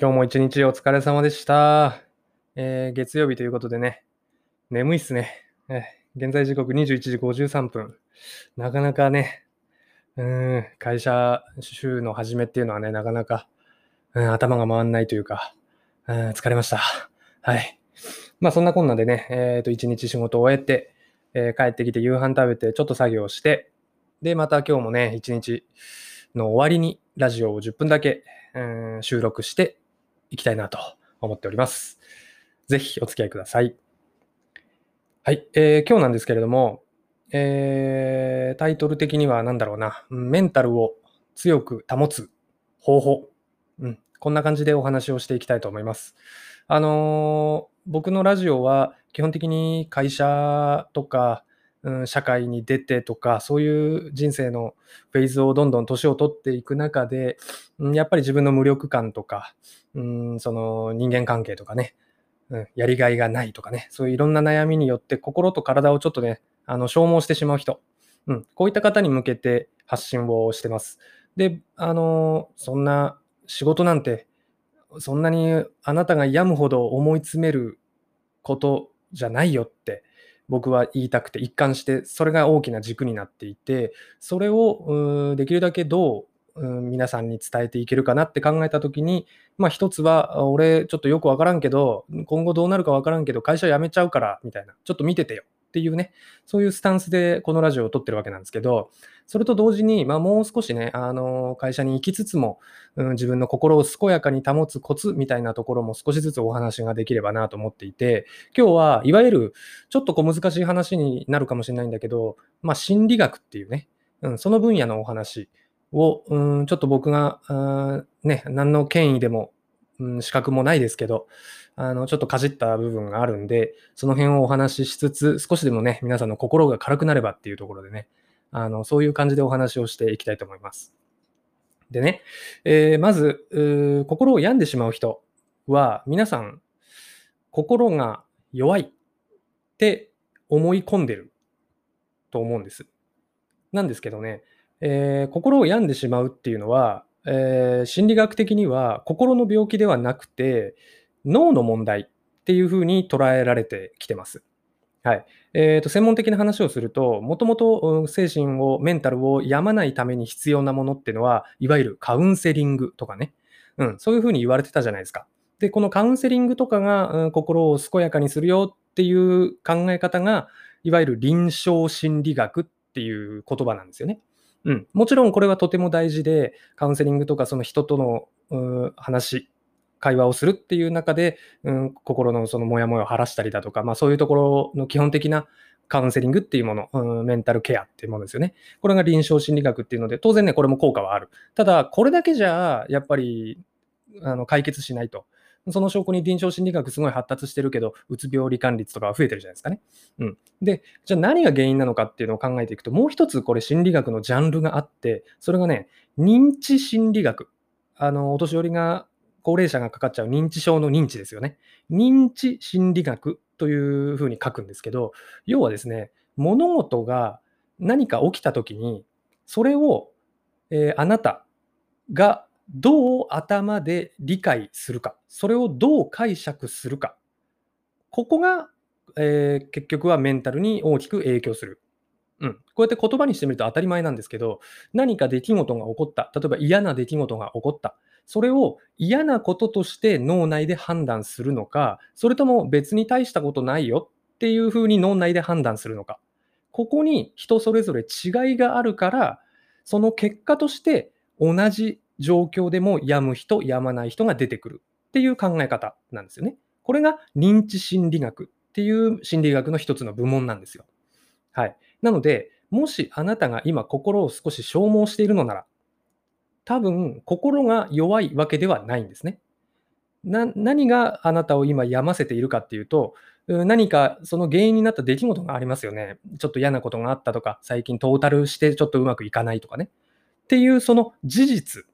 今日も一日お疲れ様でした。えー月曜日ということでね、眠いっすね。えー現在時刻21時53分。なかなかね、うん、会社週の始めっていうのはね、なかなか、うん、頭が回んないというか、うん、疲れました。はい。まあそんなこんなでね、えっ、と、一日仕事を終えて、え帰ってきて夕飯食べて、ちょっと作業して、で、また今日もね、一日の終わりにラジオを10分だけ、うん収録していきたいなと思っております。ぜひお付き合いください。はい、えー今日なんですけれども、えータイトル的には何だろうな、メンタルを強く保つ方法、うん、こんな感じでお話をしていきたいと思います。あのー僕のラジオは基本的に会社とか、うん、社会に出てとか、そういう人生のフェーズをどんどん年を取っていく中で、うんやっぱり自分の無力感とか、うん、その人間関係とかね、うん、やりがいがないとかね、そういういろんな悩みによって心と体をちょっとね、あの消耗してしまう人、うん、こういった方に向けて発信をしてます。で、あのそんな仕事なんて、そんなにあなたが病むほど思い詰めることじゃないよって僕は言いたくて一貫してそれが大きな軸になっていてそれをうできるだけどう皆さんに伝えていけるかなって考えた時にまあ一つは俺ちょっとよくわからんけど今後どうなるかわからんけど会社辞めちゃうからみたいなちょっと見ててよっていうねそういうスタンスでこのラジオを撮ってるわけなんですけどそれと同時に、まあ、もう少しねあの会社に行きつつもうん、自分の心を健やかに保つコツみたいなところも少しずつお話ができればなと思っていて今日はいわゆるちょっと小難しい話になるかもしれないんだけど、まあ、心理学っていうね、うん、その分野のお話を、うん、ちょっと僕が、あね、何の権威でも、うん、資格もないですけどあのちょっとかじった部分があるんでその辺をお話ししつつ少しでもね皆さんの心が軽くなればっていうところでねあのそういう感じでお話をしていきたいと思います。でね、えーまず、心を病んでしまう人は、皆さん、心が弱いって思い込んでると思うんです。なんですけどね、えー心を病んでしまうっていうのは、えー心理学的には心の病気ではなくて、脳の問題っていうふうに捉えられてきてます。はい。えーと、専門的な話をすると、もともと精神を、メンタルを病まないために必要なものっていうのは、いわゆるカウンセリングとかね、うん、そういうふうに言われてたじゃないですか。で、このカウンセリングとかが、うん心を健やかにするよっていう考え方が、いわゆる臨床心理学っていう言葉なんですよね。うん、もちろんこれはとても大事で、カウンセリングとかその人との話、会話をするっていう中で、うん、心のそのモヤモヤを晴らしたりだとか、まあ、そういうところの基本的なカウンセリングっていうもの、うん、メンタルケアっていうものですよね。これが臨床心理学っていうので、当然ね、これも効果はある。ただ、これだけじゃ、やっぱりあの解決しないと。その証拠に臨床心理学すごい発達してるけど、うつ病罹患率とかは増えてるじゃないですかね。うん。で、じゃあ何が原因なのかっていうのを考えていくと、もう一つこれ心理学のジャンルがあって、それがね、認知心理学。あの、お年寄りが、高齢者がかかっちゃう認知症の認知ですよね。認知心理学というふうに書くんですけど、要はですね、物事が何か起きたときに、それを、えーあなたがどう頭で理解するか、それをどう解釈するか、ここが、えー結局はメンタルに大きく影響する。うん、こうやって言葉にしてみると当たり前なんですけど、何か出来事が起こった、例えば嫌な出来事が起こった、それを嫌なこととして脳内で判断するのか、それとも別に大したことないよっていうふうに脳内で判断するのか。ここに人それぞれ違いがあるから、その結果として同じ状況でも病む人、病まない人が出てくるっていう考え方なんですよね。これが認知心理学っていう心理学の一つの部門なんですよ。はい。なので、もしあなたが今心を少し消耗しているのなら、多分心が弱いわけではないんですね。何があなたを今病ませているかっていうと、何かその原因になった出来事がありますよね。ちょっと嫌なことがあったとか、最近トータルしてちょっとうまくいかないとかね。っていうその事実、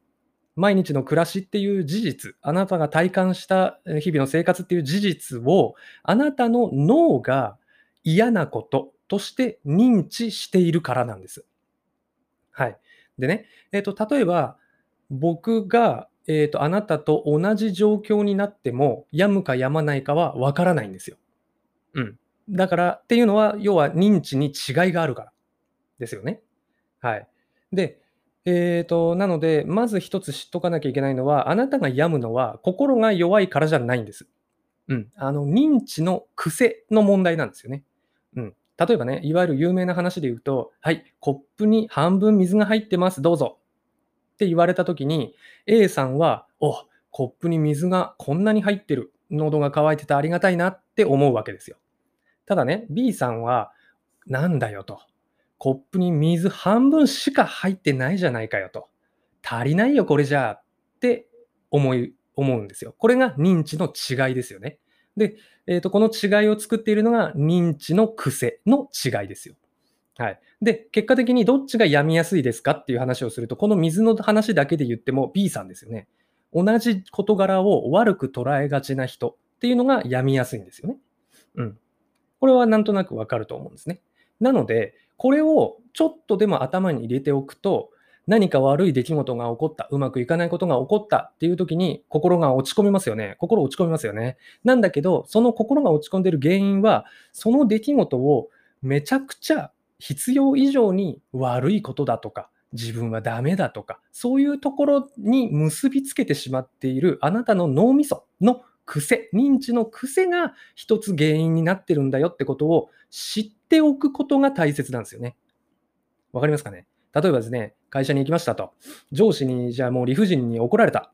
毎日の暮らしっていう事実、あなたが体感した日々の生活っていう事実を、あなたの脳が嫌なこととして認知しているからなんです。はい。でね、えっ、と、例えば、僕がえーと、あなたと同じ状況になっても、病むか病まないかはわからないんですよ。うん。だから、っていうのは、要は認知に違いがあるからですよね。はい。で、えーと、なので、まず一つ知っとかなきゃいけないのは、あなたが病むのは心が弱いからじゃないんです。うん。あの、認知の癖の問題なんですよね。うん。例えばね、いわゆる有名な話で言うと、はい、コップに半分水が入ってます、どうぞ。って言われたときに、A さんは、おコップに水がこんなに入ってる。喉が渇いててありがたいなって思うわけですよ。ただね、B さんは、なんだよと。コップに水半分しか入ってないじゃないかよと。足りないよ、これじゃあって思い、思うんですよ。これが認知の違いですよね。で、えーと、この違いを作っているのが認知の癖の違いですよ。はい。で、結果的にどっちが病みやすいですかっていう話をすると、この水の話だけで言っても B さんですよね。同じ事柄を悪く捉えがちな人っていうのが病みやすいんですよね。うん。これはなんとなくわかると思うんですね。なので、これをちょっとでも頭に入れておくと、何か悪い出来事が起こった、うまくいかないことが起こったっていう時に心が落ち込みますよね。心落ち込みますよね。なんだけど、その心が落ち込んでる原因は、その出来事をめちゃくちゃ必要以上に悪いことだとか、自分はダメだとか、そういうところに結びつけてしまっているあなたの脳みその癖、認知の癖が一つ原因になってるんだよってことを知っておくことが大切なんですよね。わかりますかね？例えばですね、会社に行きましたと。上司に、じゃあもう理不尽に怒られた。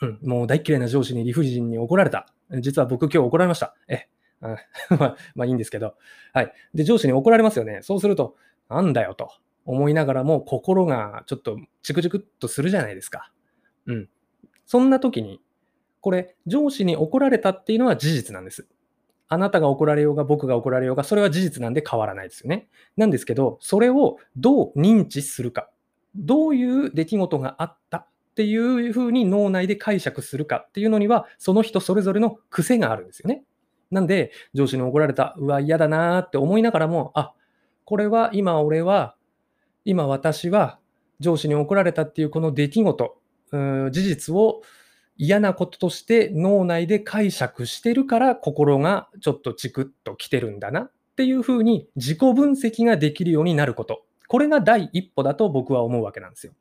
うん、もう大嫌いな上司に理不尽に怒られた。実は僕今日怒られました。え、まあ、まあいいんですけど。はい。で、上司に怒られますよね。そうすると、なんだよと思いながらも心がちょっとチクチクっとするじゃないですか。うん。そんな時に、これ、上司に怒られたっていうのは事実なんです。あなたが怒られようが僕が怒られようが、それは事実なんで変わらないですよね。なんですけど、それをどう認知するか、どういう出来事があったっていうふうに脳内で解釈するかっていうのには、その人それぞれの癖があるんですよね。なんで、上司に怒られた、うわ、嫌だなーって思いながらも、あ、これは今俺は、今私は上司に怒られたっていうこの出来事、う事実を嫌なこととして脳内で解釈してるから心がちょっとチクッと来てるんだなっていうふうに自己分析ができるようになること。これが第一歩だと僕は思うわけなんですよ。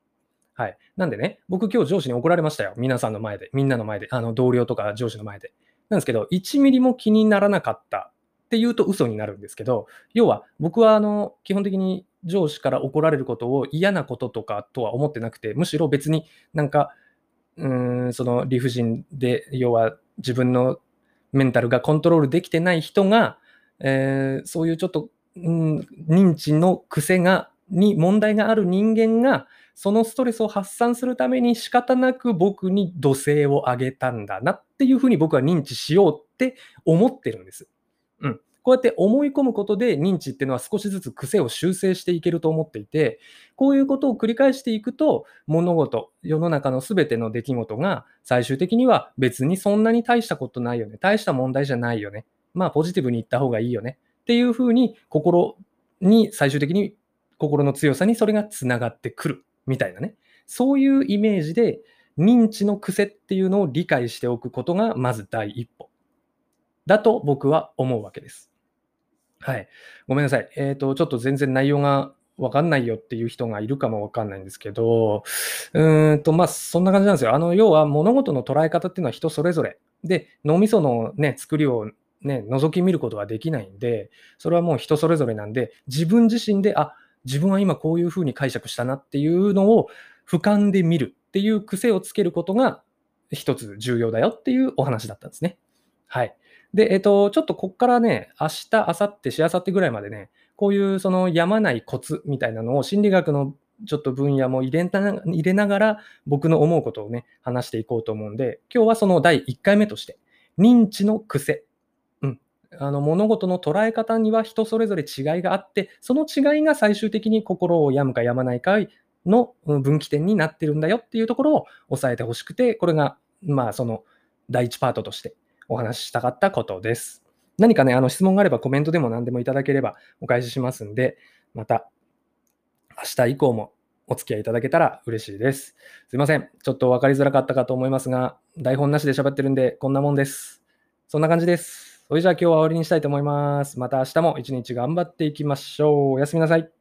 はい。なんでね、僕今日上司に怒られましたよ。皆さんの前で、みんなの前で、あの同僚とか上司の前で。なんですけど、1ミリも気にならなかったっていうと嘘になるんですけど、要は僕はあの基本的に上司から怒られることを嫌なこととかとは思ってなくて、むしろ別になんかうんその理不尽で、要は自分のメンタルがコントロールできてない人が、えー、そういうちょっと、うん、認知の癖が、に問題がある人間が、そのストレスを発散するために仕方なく僕に土星を上げたんだなっていうふうに僕は認知しようって思ってるんです。うん。こうやって思い込むことで認知っていうのは少しずつ癖を修正していけると思っていて、こういうことを繰り返していくと、物事、世の中の全ての出来事が最終的には別にそんなに大したことないよね。大した問題じゃないよね。まあポジティブに言った方がいいよね。っていうふうに心に最終的に心の強さにそれがつながってくるみたいなね。そういうイメージで認知の癖っていうのを理解しておくことがまず第一歩だと僕は思うわけです。はい。ごめんなさい。えっ、と、ちょっと全然内容がわかんないよっていう人がいるかもわかんないんですけど、うーんと、まあ、そんな感じなんですよ。あの、要は物事の捉え方っていうのは人それぞれ。で、脳みそのね、作りをね、覗き見ることはできないんで、それはもう人それぞれなんで、自分自身で、あ、自分は今こういうふうに解釈したなっていうのを俯瞰で見るっていう癖をつけることが一つ重要だよっていうお話だったんですね。はい。で、えっと、ちょっとこっからね、明日、明後日、しあさってぐらいまでね、こういうそのやまないコツみたいなのを心理学のちょっと分野も入れ入れながら僕の思うことをね、話していこうと思うんで、今日はその第1回目として、認知の癖。あの物事の捉え方には人それぞれ違いがあって、その違いが最終的に心を病むか病まないかの分岐点になってるんだよっていうところを押さえてほしくて、これが、まあその第1パートとしてお話ししたかったことです。何かね、あの質問があればコメントでも何でもいただければお返ししますんで、また明日以降もお付き合いいただけたら嬉しいです。すいません。ちょっと分かりづらかったかと思いますが、台本なしで喋ってるんで、こんなもんです。そんな感じです。それじゃあ今日は終わりにしたいと思います。また明日も一日頑張っていきましょう。おやすみなさい。